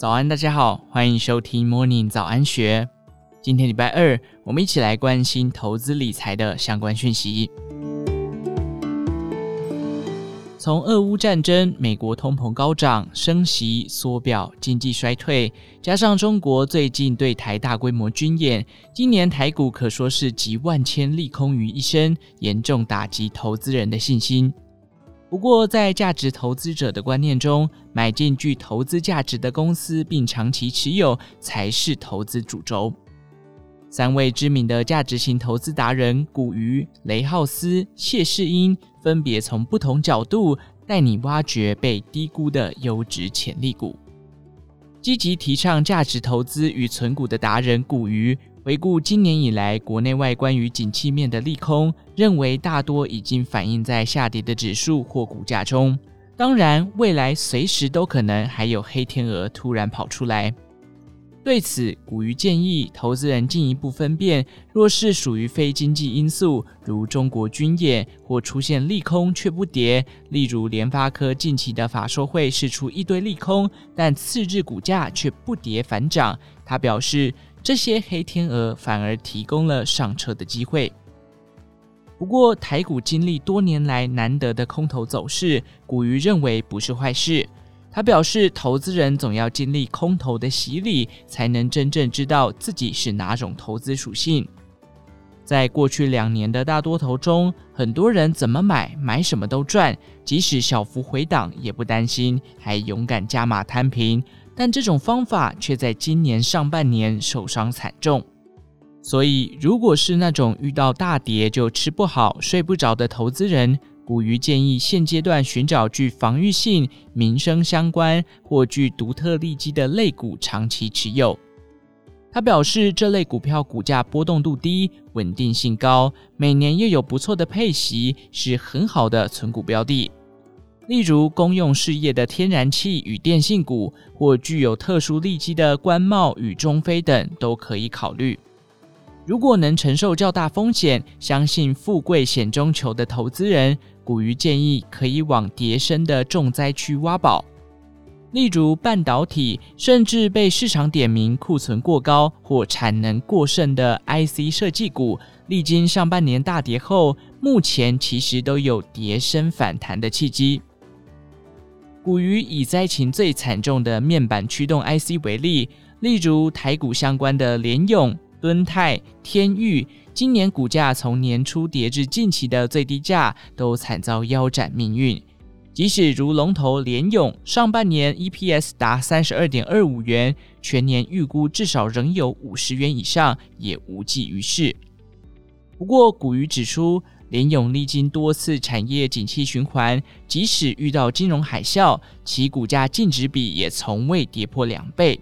早安，大家好，欢迎收听 Morning 早安学。今天礼拜二，我们一起来关心投资理财的相关讯息。从俄乌战争、美国通膨高涨、升息、缩表、经济衰退，加上中国最近对台大规模军演，今年台股可说是集万千利空于一身，严重打击投资人的信心。不过，在价值投资者的观念中，买进具投资价值的公司并长期持有才是投资主轴。三位知名的价值型投资达人古鱼、雷浩斯、谢世英，分别从不同角度带你挖掘被低估的优质潜力股。积极提倡价值投资与存股的达人古鱼。回顾今年以来国内外关于景气面的利空，认为大多已经反映在下跌的指数或股价中。当然，未来随时都可能还有黑天鹅突然跑出来。对此，古鱼建议投资人进一步分辨，若是属于非经济因素，如中国军演或出现利空却不跌，例如联发科近期的法说会释出一堆利空，但次日股价却不跌反涨。他表示，这些黑天鹅反而提供了上车的机会。不过，台股经历多年来难得的空头走势，古鱼认为不是坏事。他表示，投资人总要经历空头的洗礼，才能真正知道自己是哪种投资属性。在过去两年的大多头中，很多人怎么买，买什么都赚，即使小幅回档也不担心，还勇敢加码摊平。但这种方法却在今年上半年受伤惨重。所以，如果是那种遇到大跌就吃不好、睡不着的投资人，古鱼建议现阶段寻找具防御性、民生相关或具独特利基的类股长期持有。他表示，这类股票股价波动度低，稳定性高，每年又有不错的配息，是很好的存股标的。例如，公用事业的天然气与电信股，或具有特殊利基的冠茂与中非等，都可以考虑。如果能承受较大风险，相信富贵险中求的投资人，古鱼建议可以往跌升的重灾区挖宝。例如半导体，甚至被市场点名库存过高或产能过剩的 IC 设计股，历经上半年大跌后，目前其实都有跌升反弹的契机。古鱼以灾情最惨重的面板驱动 IC 为例，例如台股相关的联咏、敦泰、天钰，今年股价从年初跌至近期的最低价，都惨遭腰斩命运。即使如龙头联咏，上半年 EPS 达三十二点二五元，全年预估至少仍有五十元以上，也无济于事。不过，古鱼指出，联咏历经多次产业景气循环，即使遇到金融海啸，其股价净值比也从未跌破两倍。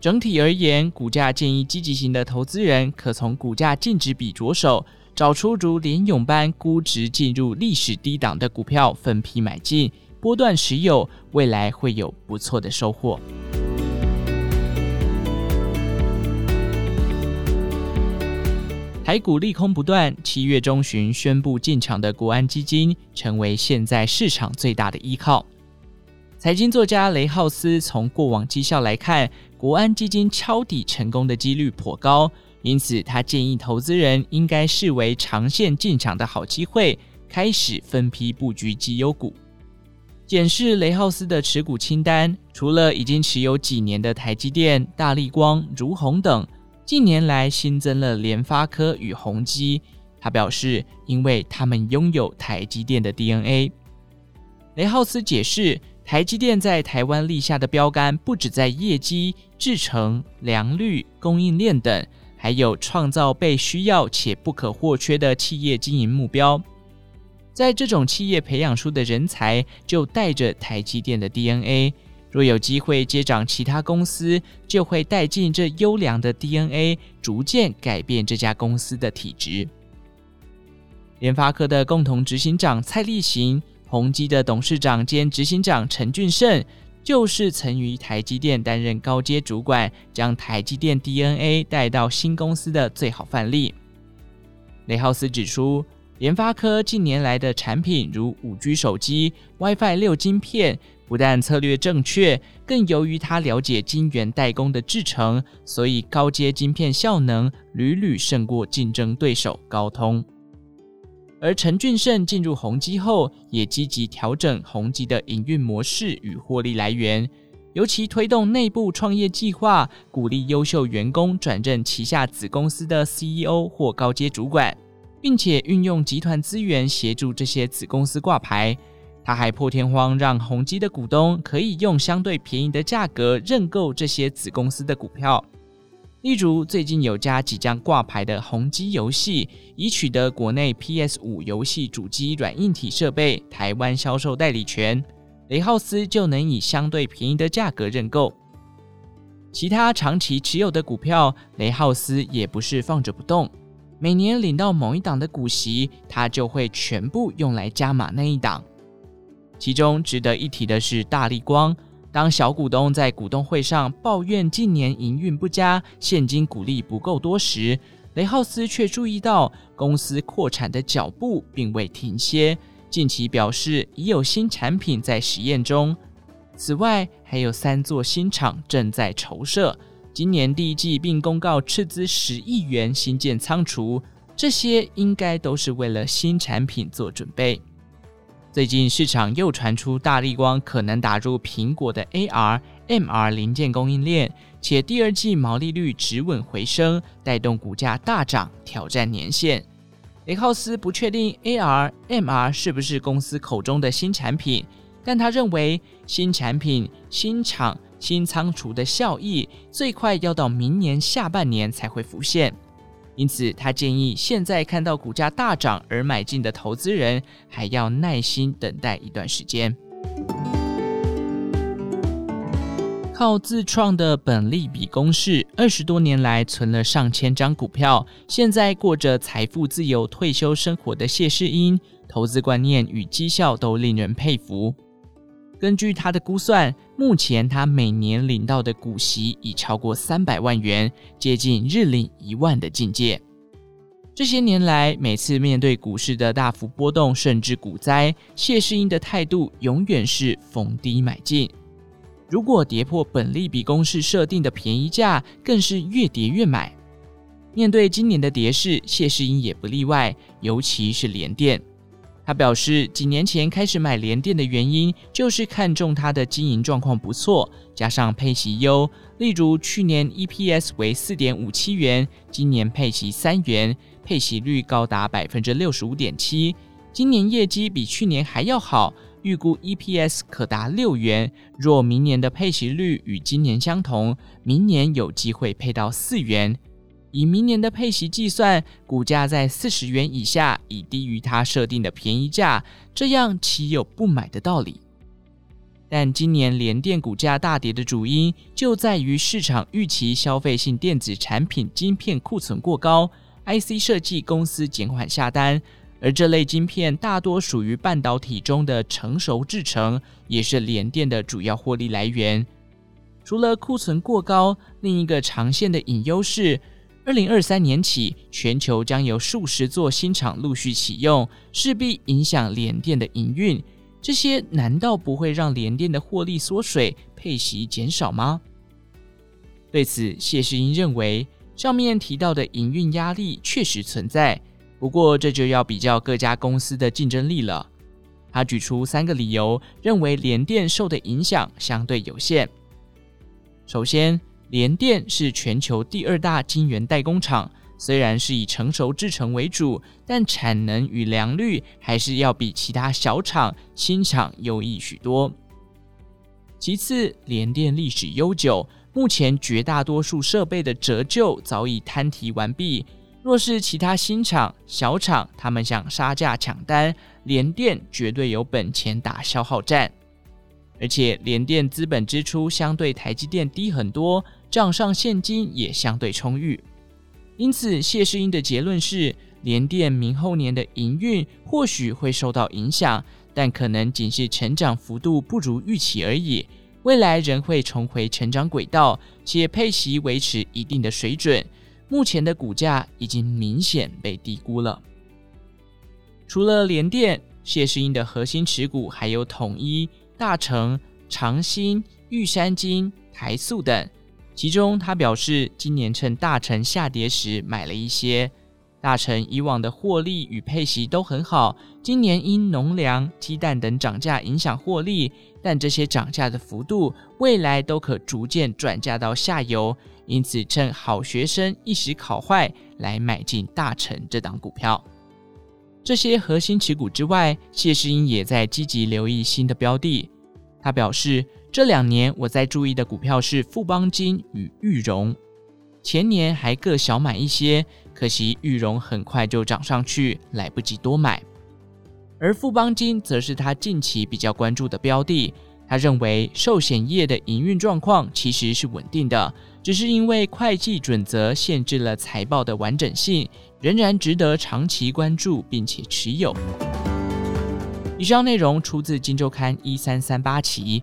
整体而言，股价建议积极型的投资人可从股价净值比着手。找出如联咏般估值进入历史低档的股票，分批买进，波段持有，未来会有不错的收获。台股利空不断，七月中旬宣布进场的国安基金，成为现在市场最大的依靠。财经作家雷浩斯从过往绩效来看，国安基金抄底成功的几率颇高。因此，他建议投资人应该视为长线进场的好机会，开始分批布局绩优股。检视雷浩斯的持股清单，除了已经持有几年的台积电、大力光、如虹等，近年来新增了联发科与宏基。他表示，因为他们拥有台积电的 DNA。雷浩斯解释，台积电在台湾立下的标杆，不只在业绩、制程、良率、供应链等。还有创造被需要且不可或缺的企业经营目标，在这种企业培养出的人才就带着台积电的 DNA，若有机会接掌其他公司，就会带进这优良的 DNA，逐渐改变这家公司的体质。联发科的共同执行长蔡力行，宏基的董事长兼执行长陈俊胜。就是曾于台积电担任高阶主管，将台积电 DNA 带到新公司的最好范例。雷浩斯指出，联发科近年来的产品如五 G 手机、WiFi 六晶片，不但策略正确，更由于他了解晶圆代工的制程，所以高阶晶片效能屡屡胜过竞争对手高通。而陈俊盛进入宏基后，也积极调整宏基的营运模式与获利来源，尤其推动内部创业计划，鼓励优秀员工转任旗下子公司的 CEO 或高阶主管。并且运用集团资源协助这些子公司挂牌，他还破天荒让宏基的股东可以用相对便宜的价格认购这些子公司的股票。例如，最近有家即将挂牌的宏基游戏，已取得国内 PS5 游戏主机软硬体设备台湾销售代理权，雷浩斯就能以相对便宜的价格认购。其他长期持有的股票，雷浩斯也不是放着不动。每年领到某一档的股息，他就会全部用来加码那一档。其中值得一提的是大力光，当小股东在股东会上抱怨近年营运不佳、现金股利不够多时，雷浩斯却注意到公司扩产的脚步并未停歇，近期表示已有新产品在实验中。此外，还有三座新厂正在筹设。今年第一季，并公告斥资十亿元新建仓储，这些应该都是为了新产品做准备。最近市场又传出大立光可能打入苹果的 AR、MR 零件供应链，且第二季毛利率止稳回升，带动股价大涨，挑战年线。雷浩斯不确定 AR、MR 是不是公司口中的新产品，但他认为新产品、新厂。新仓储的效益最快要到明年下半年才会浮现，因此他建议现在看到股价大涨而买进的投资人还要耐心等待一段时间。靠自创的本利比公式，二十多年来存了上千张股票，现在过着财富自由退休生活的谢世英，投资观念与绩效都令人佩服。根据他的估算，目前他每年领到的股息已超过三百万元，接近日领一万的境界。这些年来，每次面对股市的大幅波动，甚至股灾，谢世英的态度永远是逢低买进。如果跌破本利比公式设定的便宜价，更是越跌越买。面对今年的跌势，谢世英也不例外，尤其是联电。他表示，几年前开始买联电的原因，就是看中它的经营状况不错，加上配息优。例如去年 EPS 为四点五七元，今年配息三元，配息率高达百分之六十五点七。今年业绩比去年还要好，预估 EPS 可达六元。若明年的配息率与今年相同，明年有机会配到四元。以明年的配息计算，股价在四十元以下，已低于他设定的便宜价，这样岂有不买的道理？但今年联电股价大跌的主因，就在于市场预期消费性电子产品晶片库存过高，IC 设计公司减缓下单，而这类晶片大多属于半导体中的成熟制程，也是联电的主要获利来源。除了库存过高，另一个长线的隐忧是。二零二三年起，全球将有数十座新厂陆续启用，势必影响联电的营运。这些难道不会让联电的获利缩水、配息减少吗？对此，谢世英认为，上面提到的营运压力确实存在，不过这就要比较各家公司的竞争力了。他举出三个理由，认为联电受的影响相对有限。首先，联电是全球第二大晶圆代工厂，虽然是以成熟制程为主，但产能与良率还是要比其他小厂、新厂优异许多。其次，联电历史悠久，目前绝大多数设备的折旧早已摊提完毕。若是其他新厂、小厂，他们想杀价抢单，联电绝对有本钱打消耗战。而且，联电资本支出相对台积电低很多。账上现金也相对充裕，因此谢世英的结论是，联电明后年的营运或许会受到影响，但可能仅是成长幅度不如预期而已，未来仍会重回成长轨道，且配息维持一定的水准。目前的股价已经明显被低估了。除了联电，谢世英的核心持股还有统一、大成、长兴、玉山金、台塑等。其中，他表示，今年趁大成下跌时买了一些。大成以往的获利与配息都很好，今年因农粮、鸡蛋等涨价影响获利，但这些涨价的幅度未来都可逐渐转嫁到下游，因此趁好学生一时考坏来买进大成这档股票。这些核心持股之外，谢世英也在积极留意新的标的。他表示，这两年我在注意的股票是富邦金与裕荣，前年还各小买一些。可惜裕荣很快就涨上去，来不及多买。而富邦金则是他近期比较关注的标的。他认为寿险业的营运状况其实是稳定的，只是因为会计准则限制了财报的完整性，仍然值得长期关注并且持有。以上内容出自《金周刊》一三三八期，